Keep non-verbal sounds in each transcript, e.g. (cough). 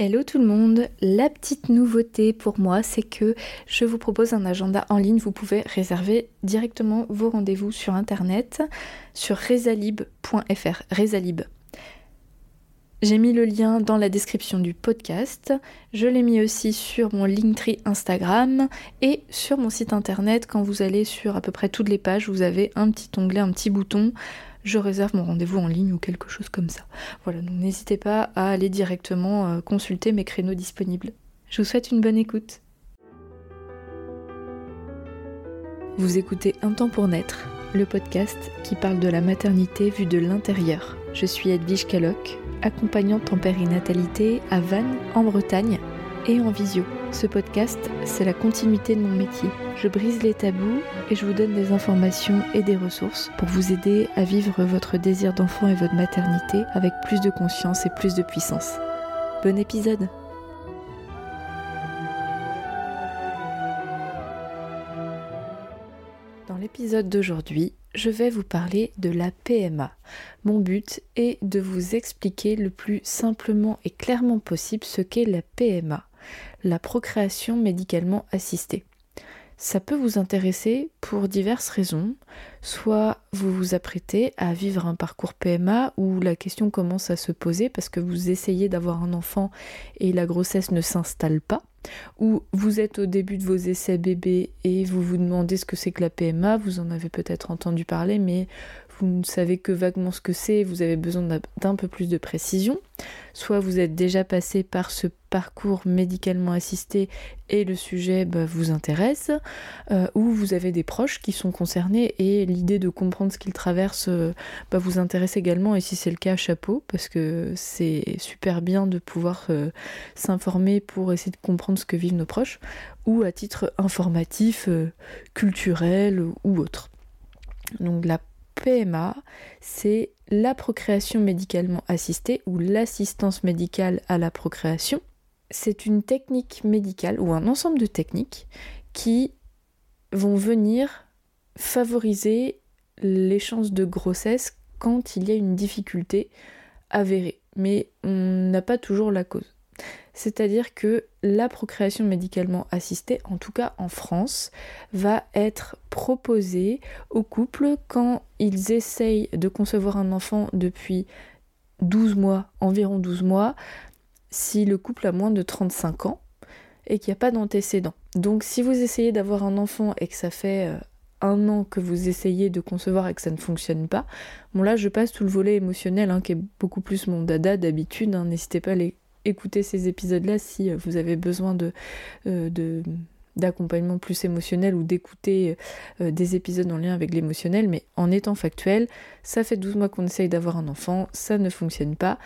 Hello tout le monde, la petite nouveauté pour moi c'est que je vous propose un agenda en ligne, vous pouvez réserver directement vos rendez-vous sur internet sur rezalib.fr, rezalib. J'ai mis le lien dans la description du podcast, je l'ai mis aussi sur mon Linktree Instagram et sur mon site internet. Quand vous allez sur à peu près toutes les pages, vous avez un petit onglet, un petit bouton je réserve mon rendez-vous en ligne ou quelque chose comme ça. Voilà, donc n'hésitez pas à aller directement euh, consulter mes créneaux disponibles. Je vous souhaite une bonne écoute. Vous écoutez Un temps pour naître, le podcast qui parle de la maternité vue de l'intérieur. Je suis Edwige Caloc, accompagnante en périnatalité à Vannes, en Bretagne, et en visio. Ce podcast, c'est la continuité de mon métier. Je brise les tabous et je vous donne des informations et des ressources pour vous aider à vivre votre désir d'enfant et votre maternité avec plus de conscience et plus de puissance. Bon épisode Dans l'épisode d'aujourd'hui, je vais vous parler de la PMA. Mon but est de vous expliquer le plus simplement et clairement possible ce qu'est la PMA la procréation médicalement assistée. Ça peut vous intéresser pour diverses raisons. Soit vous vous apprêtez à vivre un parcours PMA où la question commence à se poser parce que vous essayez d'avoir un enfant et la grossesse ne s'installe pas. Ou vous êtes au début de vos essais bébés et vous vous demandez ce que c'est que la PMA, vous en avez peut-être entendu parler mais vous ne savez que vaguement ce que c'est, vous avez besoin d'un peu plus de précision. Soit vous êtes déjà passé par ce parcours médicalement assisté et le sujet bah, vous intéresse, euh, ou vous avez des proches qui sont concernés et l'idée de comprendre ce qu'ils traversent euh, bah, vous intéresse également, et si c'est le cas, chapeau, parce que c'est super bien de pouvoir euh, s'informer pour essayer de comprendre ce que vivent nos proches, ou à titre informatif, culturel ou autre. Donc la PMA, c'est la procréation médicalement assistée ou l'assistance médicale à la procréation. C'est une technique médicale ou un ensemble de techniques qui vont venir favoriser les chances de grossesse quand il y a une difficulté avérée. Mais on n'a pas toujours la cause. C'est-à-dire que la procréation médicalement assistée, en tout cas en France, va être proposée aux couples quand ils essayent de concevoir un enfant depuis 12 mois, environ 12 mois, si le couple a moins de 35 ans et qu'il n'y a pas d'antécédent. Donc si vous essayez d'avoir un enfant et que ça fait euh, un an que vous essayez de concevoir et que ça ne fonctionne pas, bon là je passe tout le volet émotionnel hein, qui est beaucoup plus mon dada d'habitude, hein. n'hésitez pas à les écouter ces épisodes-là si euh, vous avez besoin euh, d'accompagnement plus émotionnel ou d'écouter euh, des épisodes en lien avec l'émotionnel, mais en étant factuel, ça fait 12 mois qu'on essaye d'avoir un enfant, ça ne fonctionne pas,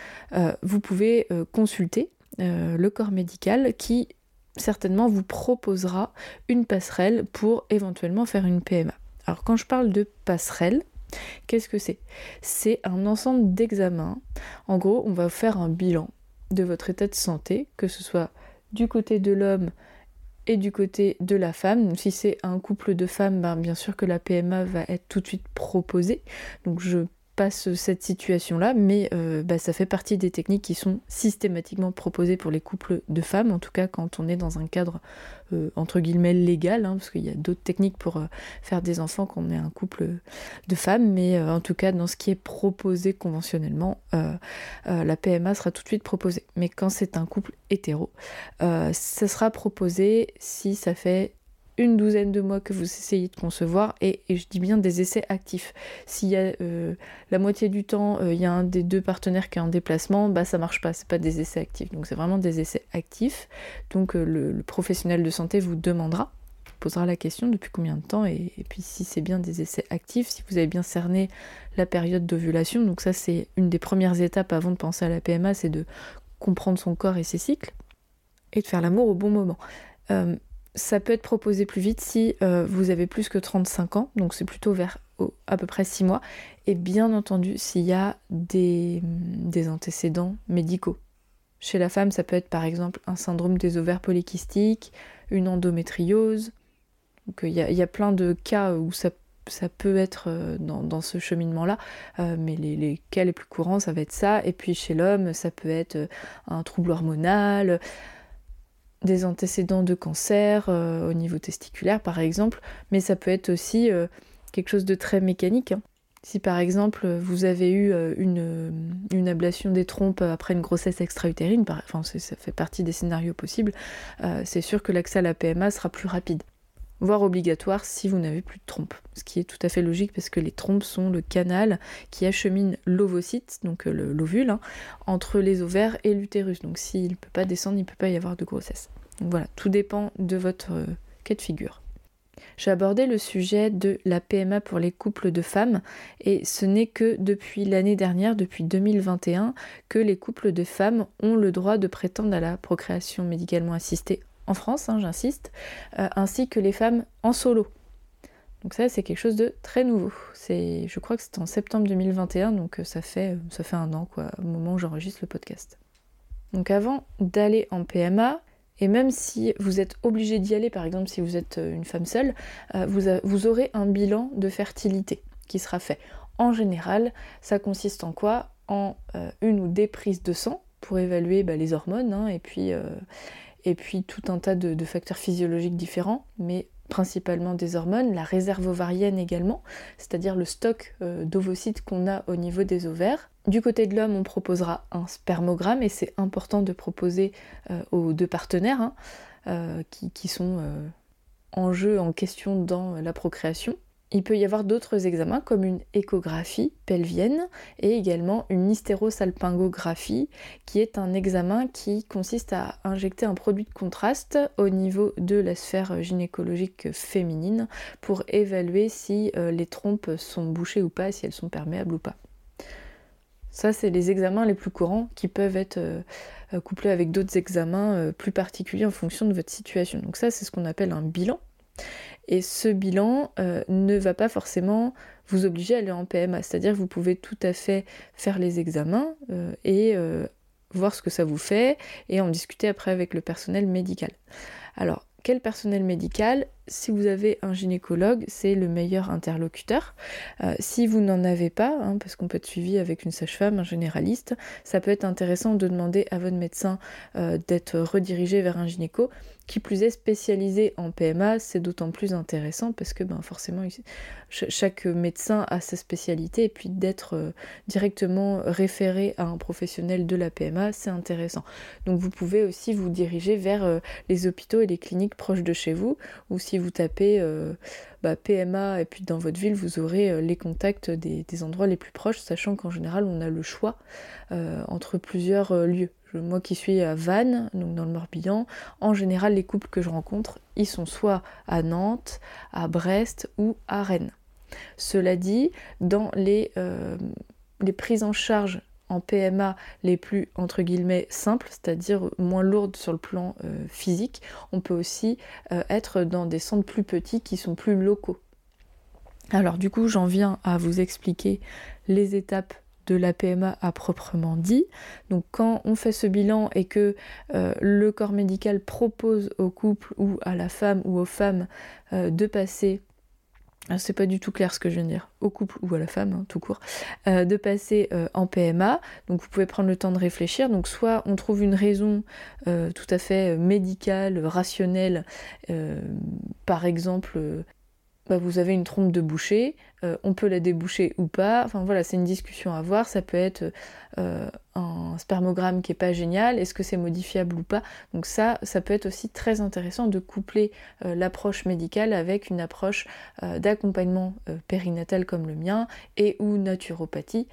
vous pouvez consulter le corps médical qui certainement vous proposera une passerelle pour éventuellement faire une PMA. Alors quand je parle de passerelle, qu'est-ce que c'est? C'est un ensemble d'examens. En gros, on va faire un bilan de votre état de santé, que ce soit du côté de l'homme et du côté de la femme. si c'est un couple de femmes, ben, bien sûr que la PMA va être tout de suite proposée. Donc je cette situation-là, mais euh, bah, ça fait partie des techniques qui sont systématiquement proposées pour les couples de femmes, en tout cas quand on est dans un cadre euh, entre guillemets légal, hein, parce qu'il y a d'autres techniques pour euh, faire des enfants quand on est un couple de femmes, mais en tout cas dans ce qui est proposé conventionnellement, la PMA sera tout de suite proposée. Mais quand c'est un couple hétéro, ça sera proposé si ça fait une douzaine de mois que vous essayez de concevoir, et, je dis bien des essais actifs. S'il y a euh, la moitié du temps, euh, il y a un des deux partenaires qui est en déplacement, bah ça marche pas, c'est pas des essais actifs. Donc c'est vraiment des essais actifs. Donc euh, le, professionnel de santé vous demandera, posera la question depuis combien de temps, et, et puis si c'est bien des essais actifs, si vous avez bien cerné la période d'ovulation. Donc ça c'est une des premières étapes avant de penser à la PMA, c'est de comprendre son corps et ses cycles, et de faire l'amour au bon moment ça peut être proposé plus vite si euh, vous avez plus que 35 ans, donc c'est plutôt vers à peu près 6 mois, et bien entendu s'il y a des, antécédents médicaux. Chez la femme, ça peut être par exemple un syndrome des ovaires polykystiques, une endométriose. Donc il y, a plein de cas où ça peut être dans, ce cheminement-là, mais les, cas les plus courants, ça va être ça. Et puis chez l'homme, ça peut être un trouble hormonal, des antécédents de cancer au niveau testiculaire, par exemple, mais ça peut être aussi quelque chose de très mécanique. Hein. Si par exemple vous avez eu euh, une, ablation des trompes après une grossesse extra-utérine, enfin ça fait partie des scénarios possibles, euh, c'est sûr que l'accès à la PMA sera plus rapide, voire obligatoire si vous n'avez plus de trompes. Ce qui est tout à fait logique parce que les trompes sont le canal qui achemine l'ovocyte, donc euh, l'ovule, hein, entre les ovaires et l'utérus. Donc s'il ne peut pas descendre, il ne peut pas y avoir de grossesse. Donc voilà, tout dépend de votre cas de figure. J'ai abordé le sujet de la PMA pour les couples de femmes et ce n'est que depuis l'année dernière, depuis 2021, que les couples de femmes ont le droit de prétendre à la procréation médicalement assistée en France, hein, j'insiste, euh, ainsi que les femmes en solo. Donc ça c'est quelque chose de très nouveau. C'est, je crois que c'était en septembre 2021, donc euh, ça fait, ça fait un an quoi, au moment où j'enregistre le podcast. Donc avant d'aller en PMA, et même si vous êtes obligé d'y aller, par exemple si vous êtes euh, une femme seule, euh, vous, aurez un bilan de fertilité qui sera fait. En général, ça consiste en quoi? En euh, une ou des prises de sang pour évaluer bah, les hormones hein, et, puis, et puis tout un tas de, facteurs physiologiques différents, mais principalement des hormones, la réserve ovarienne également, c'est-à-dire le stock euh, d'ovocytes qu'on a au niveau des ovaires. Du côté de l'homme, on proposera un spermogramme et c'est important de proposer euh, aux deux partenaires hein, euh, qui, sont en jeu, en question dans la procréation. Il peut y avoir d'autres examens comme une échographie pelvienne et également une hystérosalpingographie qui est un examen qui consiste à injecter un produit de contraste au niveau de la sphère gynécologique féminine pour évaluer si euh, les trompes sont bouchées ou pas, si elles sont perméables ou pas. Ça, c'est les examens les plus courants qui peuvent être euh, couplés avec d'autres examens euh, plus particuliers en fonction de votre situation. Donc ça, c'est ce qu'on appelle un bilan. Et ce bilan euh, ne va pas forcément vous obliger à aller en PMA. C'est-à-dire que vous pouvez tout à fait faire les examens euh, et euh, voir ce que ça vous fait et en discuter après avec le personnel médical. Alors, quel personnel médical Si vous avez un gynécologue, c'est le meilleur interlocuteur. si vous n'en avez pas, hein, parce qu'on peut être suivi avec une sage-femme, un généraliste, ça peut être intéressant de demander à votre médecin d'être redirigé vers un gynéco qui plus est spécialisé en PMA, c'est d'autant plus intéressant parce que ben, forcément chaque médecin a sa spécialité et puis d'être euh, directement référé à un professionnel de la PMA, c'est intéressant. Donc vous pouvez aussi vous diriger vers euh, les hôpitaux et les cliniques proches de chez vous ou si vous tapez euh, bah, PMA et puis dans votre ville vous aurez les contacts des, endroits les plus proches, sachant qu'en général on a le choix entre plusieurs lieux moi qui suis à Vannes, donc dans le Morbihan, en général les couples que je rencontre, ils sont soit à Nantes, à Brest ou à Rennes. Cela dit, dans les, euh, les prises en charge PMA les plus entre guillemets simples, c'est-à-dire moins lourdes sur le plan euh, physique, on peut aussi euh, être dans des centres plus petits qui sont plus locaux. Alors du coup j'en viens à vous expliquer les étapes de la PMA à proprement dit. Donc quand on fait ce bilan et que euh, le corps médical propose au couple ou à la femme ou aux femmes de passer c'est pas du tout clair ce que je viens de dire, au couple ou à la femme, hein, tout court, euh, de passer en PMA. Donc vous pouvez prendre le temps de réfléchir. Donc soit on trouve une raison tout à fait médicale, rationnelle, par exemple bah, vous avez une trompe de boucher, euh, on peut la déboucher ou pas. Enfin voilà, c'est une discussion à avoir. Ça peut être euh, un spermogramme qui est pas génial, est-ce que c'est modifiable ou pas? Donc ça, ça peut être aussi très intéressant de coupler euh, l'approche médicale avec une approche d'accompagnement périnatal comme le mien et ou naturopathie,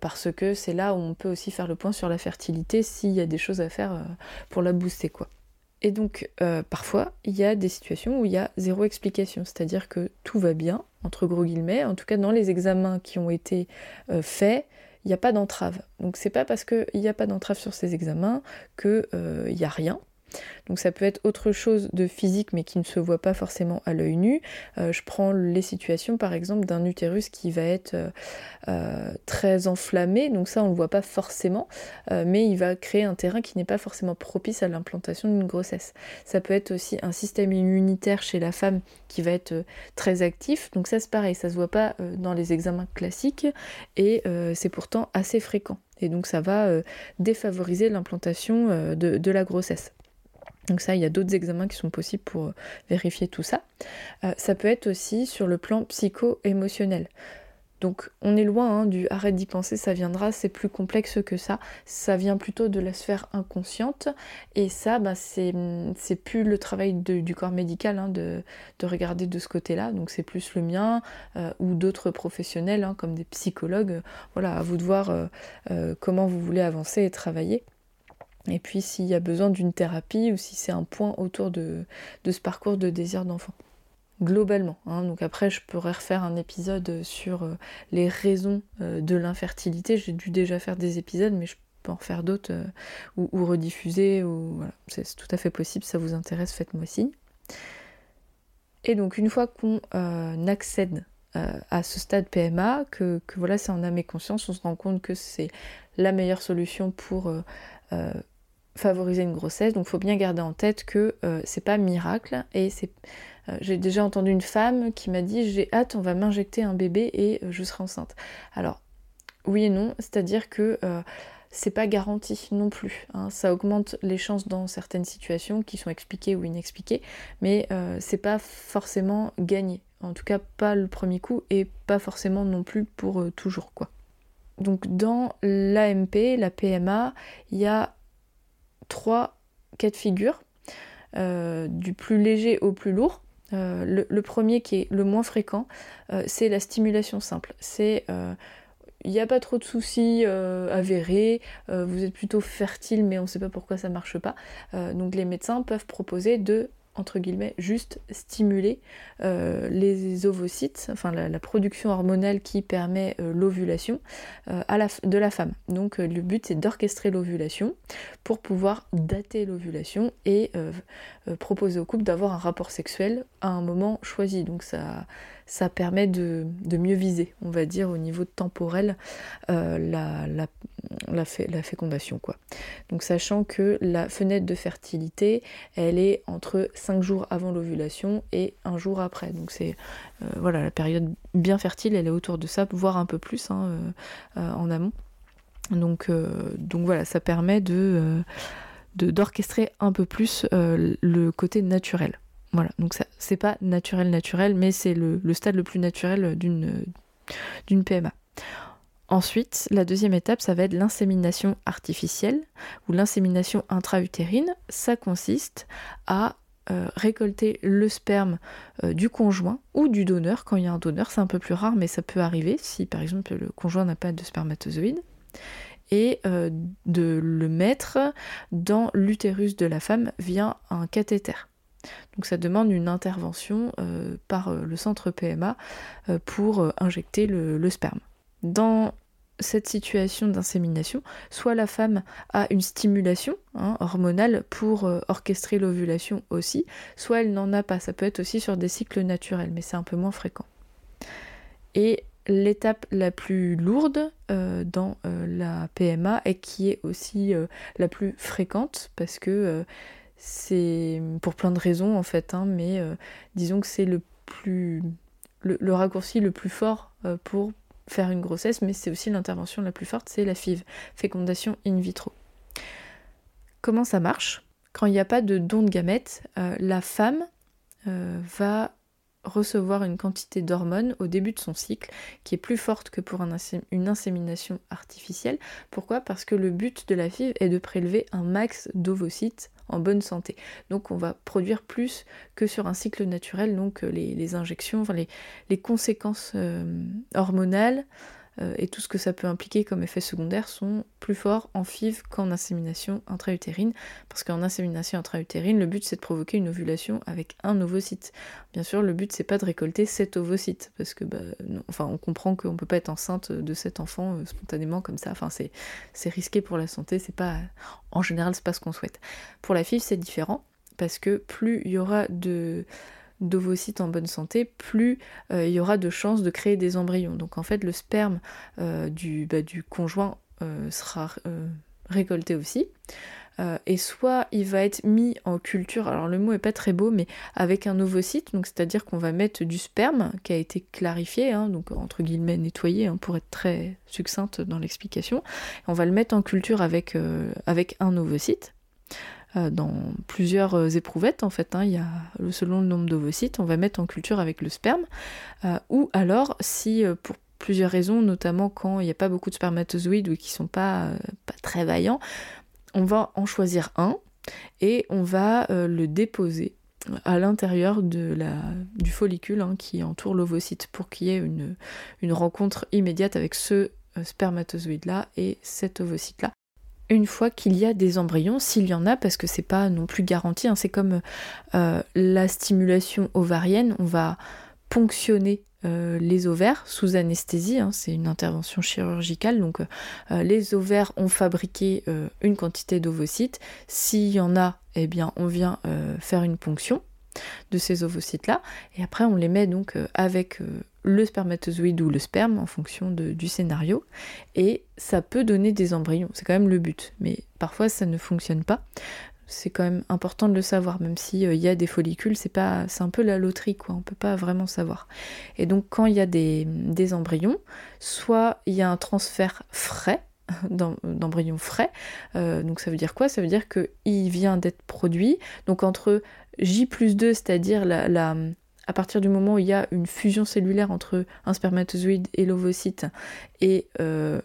parce que c'est là où on peut aussi faire le point sur la fertilité s'il y a des choses à faire pour la booster quoi. Et donc, euh, parfois, il y a des situations où il y a zéro explication, c'est-à-dire que tout va bien, entre gros guillemets, en tout cas dans les examens qui ont été euh, faits, il n'y a pas d'entrave. Donc, c'est pas parce qu'il n'y a pas d'entrave sur ces examens qu'il n'y euh, a rien. Donc ça peut être autre chose de physique mais qui ne se voit pas forcément à l'œil nu. Euh, je prends les situations par exemple d'un utérus qui va être euh, euh, très enflammé, donc ça on ne le voit pas forcément, mais il va créer un terrain qui n'est pas forcément propice à l'implantation d'une grossesse. Ça peut être aussi un système immunitaire chez la femme qui va être très actif, donc ça c'est pareil, ça se voit pas dans les examens classiques et c'est pourtant assez fréquent. Et donc ça va défavoriser l'implantation de la grossesse. Donc ça, il y a d'autres examens qui sont possibles pour euh, vérifier tout ça. Euh, ça peut être aussi sur le plan psycho-émotionnel. Donc on est loin hein, du arrête d'y penser, ça viendra, c'est plus complexe que ça. Ça vient plutôt de la sphère inconsciente. Et ça, bah, c'est, plus le travail du corps médical hein, de, regarder de ce côté-là. Donc c'est plus le mien euh, ou d'autres professionnels hein, comme des psychologues. Voilà, à vous de voir comment vous voulez avancer et travailler. Et puis s'il y a besoin d'une thérapie ou si c'est un point autour de, ce parcours de désir d'enfant. Globalement. Hein. Donc après, je pourrais refaire un épisode sur euh, les raisons euh, de l'infertilité. J'ai dû déjà faire des épisodes, mais je peux en faire d'autres euh, ou, rediffuser. Ou, C'est tout à fait possible. Si ça vous intéresse, faites-moi signe. Et donc une fois qu'on accède à ce stade PMA, que, que voilà, c'est en âme et conscience, on se rend compte que c'est la meilleure solution pour favoriser une grossesse. Donc il faut bien garder en tête que euh, c'est pas miracle et c'est euh, j'ai déjà entendu une femme qui m'a dit j'ai hâte, on va m'injecter un bébé et euh, je serai enceinte. Alors oui et non, c'est-à-dire que c'est pas garanti non plus. Hein. Ça augmente les chances dans certaines situations qui sont expliquées ou inexpliquées, mais c'est pas forcément gagné. En tout cas, pas le premier coup et pas forcément non plus pour toujours quoi. Donc dans l'AMP, la PMA, il y a trois cas de figure, euh, du plus léger au plus lourd. Euh, le, premier qui est le moins fréquent, euh, c'est la stimulation simple. C'est il n'y a pas trop de soucis avérés, vous êtes plutôt fertile mais on ne sait pas pourquoi ça marche pas. donc les médecins peuvent proposer de entre guillemets, juste stimuler euh, les ovocytes, enfin la, production hormonale qui permet euh, l'ovulation euh, de la femme. Donc le but c'est d'orchestrer l'ovulation pour pouvoir dater l'ovulation et proposer au couple d'avoir un rapport sexuel à un moment choisi. Donc ça, ça permet de, mieux viser, on va dire, au niveau temporel, la, la, fécondation. Quoi. Donc sachant que la fenêtre de fertilité, elle est entre 5 jours avant l'ovulation et un jour après. Donc c'est euh, voilà la période bien fertile, elle est autour de ça, voire un peu plus hein, euh, euh, en amont. Donc, donc voilà, ça permet de d'orchestrer un peu plus le côté naturel. Voilà, donc ça c'est pas naturel naturel, mais c'est le, stade le plus naturel d'une d'une PMA. Ensuite, la deuxième étape, ça va être l'insémination artificielle ou l'insémination intra-utérine. Ça consiste à euh, récolter le sperme euh, du conjoint ou du donneur. Quand il y a un donneur, c'est un peu plus rare, mais ça peut arriver si par exemple le conjoint n'a pas de spermatozoïde. Et euh, de le mettre dans l'utérus de la femme via un cathéter. Donc ça demande une intervention par le centre PMA pour injecter le sperme. Dans cette situation d'insémination, soit la femme a une stimulation hein, hormonale pour euh, orchestrer l'ovulation aussi, soit elle n'en a pas. Ça peut être aussi sur des cycles naturels, mais c'est un peu moins fréquent. Et l'étape la plus lourde euh, dans euh, la PMA et qui est aussi la plus fréquente parce que c'est pour plein de raisons en fait, hein, mais disons que c'est le plus le, raccourci le plus fort pour faire une grossesse, mais c'est aussi l'intervention la plus forte, c'est la FIV, fécondation in vitro. Comment ça marche? Quand il n'y a pas de don de gamètes, euh, la femme euh, va recevoir une quantité d'hormones au début de son cycle qui est plus forte que pour une insémination artificielle. Pourquoi? Parce que le but de la FIV est de prélever un max d'ovocytes en bonne santé. Donc on va produire plus que sur un cycle naturel, donc euh, les, injections, les, conséquences euh, hormonales euh, et tout ce que ça peut impliquer comme effet secondaire sont plus forts en FIV qu'en insémination intra-utérine. Parce qu'en insémination intra-utérine, le but c'est de provoquer une ovulation avec un ovocyte. Bien sûr, le but c'est pas de récolter cet ovocyte, parce que bah, enfin, on comprend qu'on peut pas être enceinte de cet enfant euh, spontanément comme ça. Enfin, c'est risqué pour la santé, c'est pas. En général, c'est pas ce qu'on souhaite. Pour la FIV, c'est différent, parce que plus il y aura de d'ovocytes en bonne santé, plus euh, il y aura de chances de créer des embryons. Donc en fait, le sperme euh, du, bah, du, conjoint euh, sera récolté aussi. et soit il va être mis en culture, alors le mot est pas très beau, mais avec un ovocyte, donc c'est-à-dire qu'on va mettre du sperme qui a été clarifié, hein, donc entre guillemets nettoyé, hein, pour être très succincte dans l'explication. On va le mettre en culture avec, avec un ovocyte. Euh, dans plusieurs euh, éprouvettes en fait. Hein. il y a, selon le nombre d'ovocytes, on va mettre en culture avec le sperme. Euh, ou alors, si pour plusieurs raisons, notamment quand il n'y a pas beaucoup de spermatozoïdes ou qui sont pas, pas très vaillants, on va en choisir un et on va le déposer à l'intérieur du follicule hein, qui entoure l'ovocyte pour qu'il y ait une, une rencontre immédiate avec ce spermatozoïde-là et cet ovocyte-là une fois qu'il y a des embryons, s'il y en a, parce que c'est pas non plus garanti, hein, c'est comme euh, la stimulation ovarienne, on va ponctionner euh, les ovaires sous anesthésie, hein, c'est une intervention chirurgicale, donc euh, les ovaires ont fabriqué une quantité d'ovocytes, s'il y en a, eh bien on vient faire une ponction de ces ovocytes-là, et après on les met donc avec le spermatozoïde ou le sperme en fonction du scénario et ça peut donner des embryons, c'est quand même le but, mais parfois ça ne fonctionne pas. C'est quand même important de le savoir, même s'il euh, y a des follicules, c'est un peu la loterie quoi, on peut pas vraiment savoir. Et donc quand il y a des, embryons, soit il y a un transfert frais, (laughs) d'embryons frais. Euh, donc ça veut dire quoi? Ça veut dire qu'il vient d'être produit. Donc entre J plus 2, c'est-à-dire la, à partir du moment où il y a une fusion cellulaire entre un spermatozoïde et l'ovocyte et euh,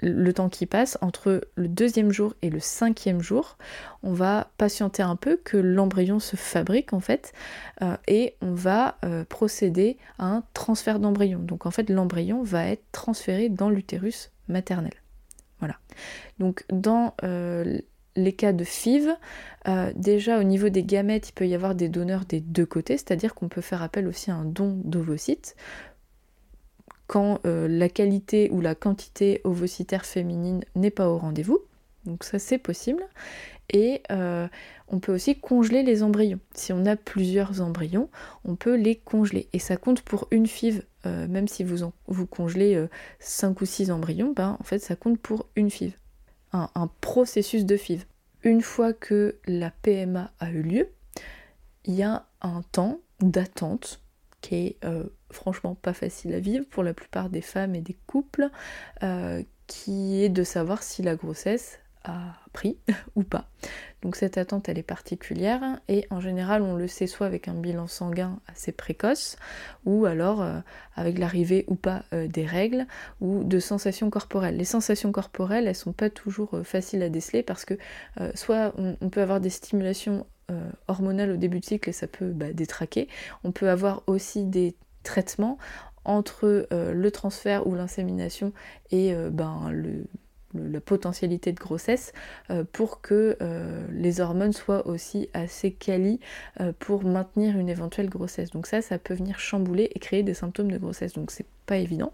le temps qui passe, entre le deuxième jour et le cinquième jour, on va patienter un peu que l'embryon se fabrique en fait euh, et on va euh, procéder à un transfert d'embryon. Donc en fait l'embryon va être transféré dans l'utérus maternel. Voilà. Donc dans les cas de FIV, euh, déjà au niveau des gamètes, il peut y avoir des donneurs des deux côtés, c'est-à-dire qu'on peut faire appel aussi à un don d'ovocytes quand euh, la qualité ou la quantité ovocytaire féminine n'est pas au rendez-vous. Donc ça c'est possible. Et euh, on peut aussi congeler les embryons. Si on a plusieurs embryons, on peut les congeler. Et ça compte pour une FIV. même si vous, vous congelez 5 ou 6 embryons, ben, en fait ça compte pour une FIV un, processus de FIV. Une fois que la PMA a eu lieu, il y a un temps d'attente qui est euh, franchement pas facile à vivre pour la plupart des femmes et des couples, euh, qui est de savoir si la grossesse a pris (laughs) ou pas. Donc cette attente elle est particulière et en général on le sait soit avec un bilan sanguin assez précoce ou alors euh, avec l'arrivée ou pas euh, des règles ou de sensations corporelles. Les sensations corporelles elles sont pas toujours euh, faciles à déceler parce que soit on, peut avoir des stimulations hormonales au début de cycle et ça peut bah, détraquer. On peut avoir aussi des traitements entre le transfert ou l'insémination et ben, le, la potentialité de grossesse euh, pour que euh, les hormones soient aussi assez quali euh, pour maintenir une éventuelle grossesse. Donc ça, ça peut venir chambouler et créer des symptômes de grossesse. Donc c'est pas évident.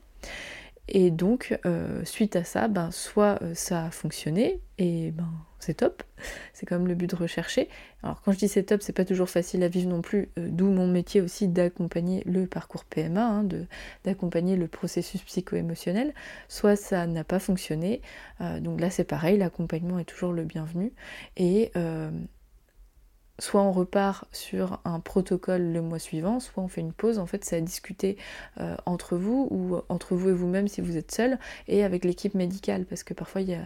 Et donc, euh, suite à ça, ben, soit euh, ça a fonctionné, et ben c'est top, (laughs) c'est quand même le but de rechercher. Alors quand je dis c'est top, c'est pas toujours facile à vivre non plus, euh, d'où mon métier aussi d'accompagner le parcours PMA, hein, d'accompagner le processus psycho-émotionnel. Soit ça n'a pas fonctionné, donc là c'est pareil, l'accompagnement est toujours le bienvenu. Et soit on repart sur un protocole le mois suivant, soit on fait une pause. En fait, c'est à discuter euh, entre vous ou entre vous et vous-même si vous êtes seul et avec l'équipe médicale parce que parfois il y, a,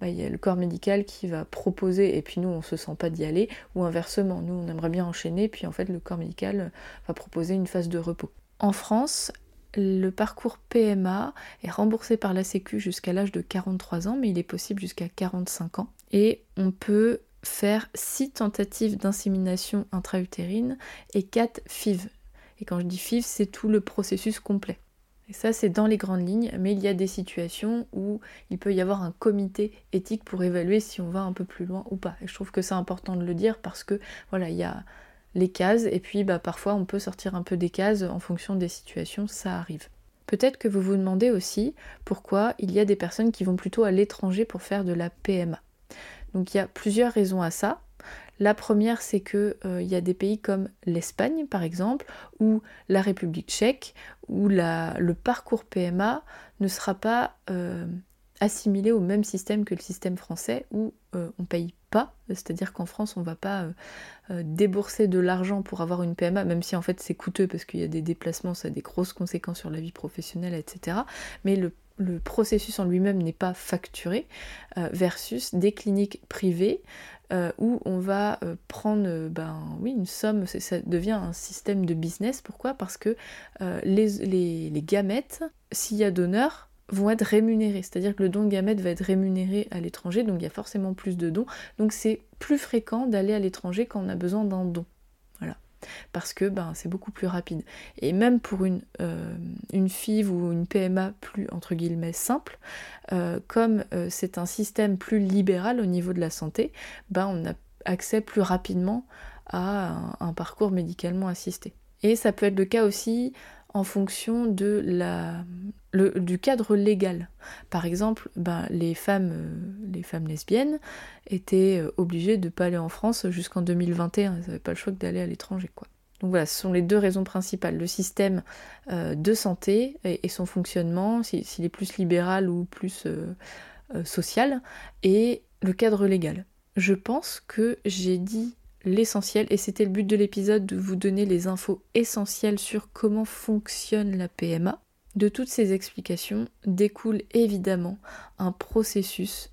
bah, il y, a, le corps médical qui va proposer et puis nous on se sent pas d'y aller ou inversement, nous on aimerait bien enchaîner puis en fait le corps médical va proposer une phase de repos. En France, le parcours PMA est remboursé par la Sécu jusqu'à l'âge de 43 ans, mais il est possible jusqu'à 45 ans. Et on peut faire 6 tentatives d'insémination intra-utérine et 4 FIV. Et quand je dis FIV, c'est tout le processus complet. Et ça, c'est dans les grandes lignes, mais il y a des situations où il peut y avoir un comité éthique pour évaluer si on va un peu plus loin ou pas. Et je trouve que c'est important de le dire parce que voilà, il y a les cases et puis bah, parfois on peut sortir un peu des cases en fonction des situations, ça arrive. Peut-être que vous vous demandez aussi pourquoi il y a des personnes qui vont plutôt à l'étranger pour faire de la PMA. Donc il y a plusieurs raisons à ça. La première, c'est qu'il euh, y a des pays comme l'Espagne, par exemple, ou la République tchèque, où le parcours PMA ne sera pas euh, assimilé au même système que le système français, où euh, on paye pas, c'est-à-dire qu'en France, on ne va pas débourser de l'argent pour avoir une PMA, même si en fait c'est coûteux parce qu'il y a des déplacements, ça a des grosses conséquences sur la vie professionnelle, etc. Mais le le processus en lui-même n'est pas facturé, versus des cliniques privées euh, où on va euh, prendre euh, ben, oui, une somme, ça devient un système de business. Pourquoi? Parce que les, les, gamètes, s'il y a donneur, vont être rémunérés. C'est-à-dire que le don de gamètes va être rémunéré à l'étranger, donc il y a forcément plus de dons. Donc c'est plus fréquent d'aller à l'étranger quand on a besoin d'un don parce que ben, c'est beaucoup plus rapide. Et même pour une, euh, une FIV ou une PMA plus entre guillemets simple, euh, comme euh, c'est un système plus libéral au niveau de la santé, ben, on a accès plus rapidement à un parcours médicalement assisté. Et ça peut être le cas aussi en fonction de la, du cadre légal. Par exemple, ben, les, femmes, euh, lesbiennes étaient euh, obligées de ne pas aller en France jusqu'en 2021. Elles n'avaient pas le choix d'aller à l'étranger. quoi. Donc voilà, ce sont les deux raisons principales. Le système euh, de santé et, son fonctionnement, s'il est plus libéral ou plus social, et le cadre légal. Je pense que j'ai dit l'essentiel, et c'était le but de l'épisode de vous donner les infos essentielles sur comment fonctionne la PMA. De toutes ces explications découle évidemment un processus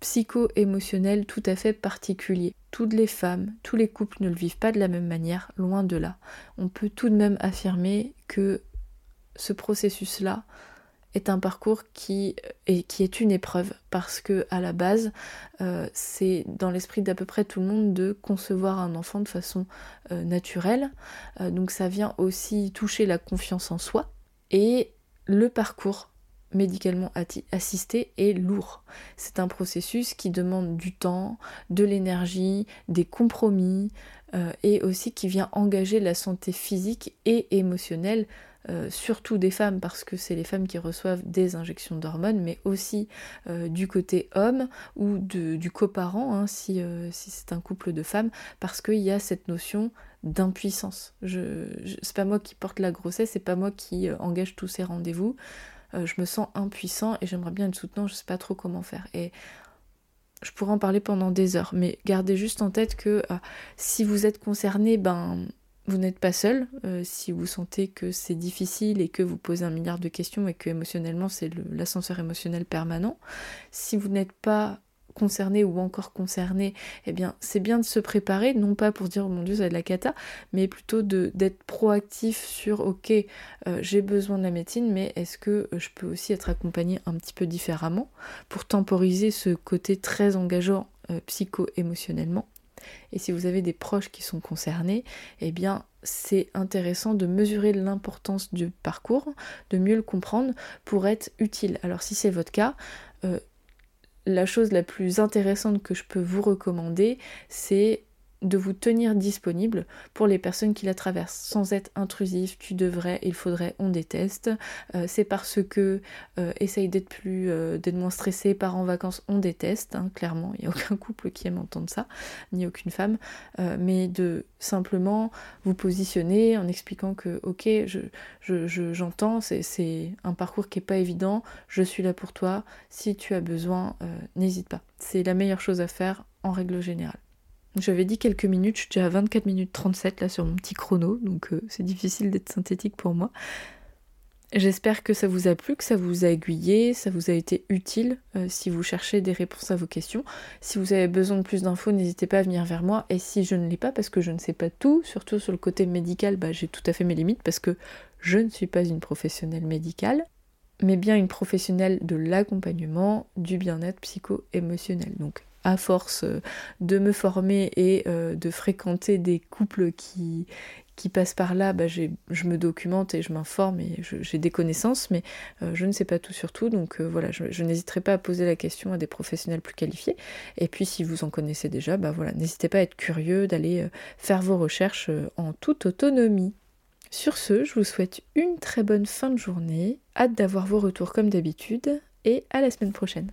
psycho-émotionnel tout à fait particulier. Toutes les femmes, tous les couples ne le vivent pas de la même manière, loin de là. On peut tout de même affirmer que ce processus-là est un parcours qui est, qui est une épreuve parce que à la base euh, c'est dans l'esprit d'à peu près tout le monde de concevoir un enfant de façon euh, naturelle euh, donc ça vient aussi toucher la confiance en soi et le parcours médicalement assisté est lourd. C'est un processus qui demande du temps, de l'énergie, des compromis et aussi qui vient engager la santé physique et émotionnelle euh, surtout des femmes parce que c'est les femmes qui reçoivent des injections d'hormones, mais aussi euh, du côté homme ou du coparent hein, si, euh, si c'est un couple de femmes, parce qu'il y a cette notion d'impuissance. Je, c'est pas moi qui porte la grossesse, c'est pas moi qui engage tous ces rendez-vous. je me sens impuissant et j'aimerais bien être soutenant, je sais pas trop comment faire. Et je pourrais en parler pendant des heures, mais gardez juste en tête que si vous êtes concerné, ben vous n'êtes pas seul euh, si vous sentez que c'est difficile et que vous posez un milliard de questions et que émotionnellement c'est l'ascenseur émotionnel permanent. Si vous n'êtes pas concerné ou encore concerné, eh bien c'est bien de se préparer, non pas pour dire oh mon dieu ça va de la cata, mais plutôt d'être proactif sur ok euh, j'ai besoin de la médecine, mais est-ce que euh, je peux aussi être accompagné un petit peu différemment pour temporiser ce côté très engageant psycho-émotionnellement? Et si vous avez des proches qui sont concernés, eh bien c'est intéressant de mesurer l'importance du parcours, de mieux le comprendre pour être utile. Alors si c'est votre cas, euh, la chose la plus intéressante que je peux vous recommander, c'est de vous tenir disponible pour les personnes qui la traversent sans être intrusif, tu devrais, il faudrait, on déteste. Euh, c'est parce que euh, essaye d'être plus, euh, d'être moins stressé, part en vacances, on déteste, hein, clairement, il n'y a aucun couple qui aime entendre ça, ni aucune femme, mais de simplement vous positionner en expliquant que ok, je, j'entends, c'est un parcours qui n'est pas évident, je suis là pour toi, si tu as besoin, n'hésite pas. C'est la meilleure chose à faire en règle générale. J'avais dit quelques minutes, je suis déjà à 24 minutes 37 là sur mon petit chrono, donc euh, c'est difficile d'être synthétique pour moi. J'espère que ça vous a plu, que ça vous a aiguillé, ça vous a été utile euh, si vous cherchez des réponses à vos questions. Si vous avez besoin de plus d'infos, n'hésitez pas à venir vers moi. Et si je ne l'ai pas, parce que je ne sais pas tout, surtout sur le côté médical, bah, j'ai tout à fait mes limites, parce que je ne suis pas une professionnelle médicale, mais bien une professionnelle de l'accompagnement, du bien-être psycho-émotionnel. Donc à force euh, de me former et euh, de fréquenter des couples qui, qui passe par là, bah, je me documente et je m'informe et j'ai des connaissances, mais euh, je ne sais pas tout sur tout, donc voilà, je, n'hésiterai pas à poser la question à des professionnels plus qualifiés. Et puis si vous en connaissez déjà, bah n'hésitez pas à être curieux, d'aller faire vos recherches en toute autonomie. Sur ce, je vous souhaite une très bonne fin de journée, hâte d'avoir vos retours comme d'habitude, et à la semaine prochaine.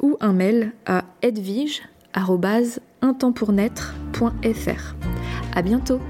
ou un mail à edvige.com un temps pour naître.fr. À bientôt!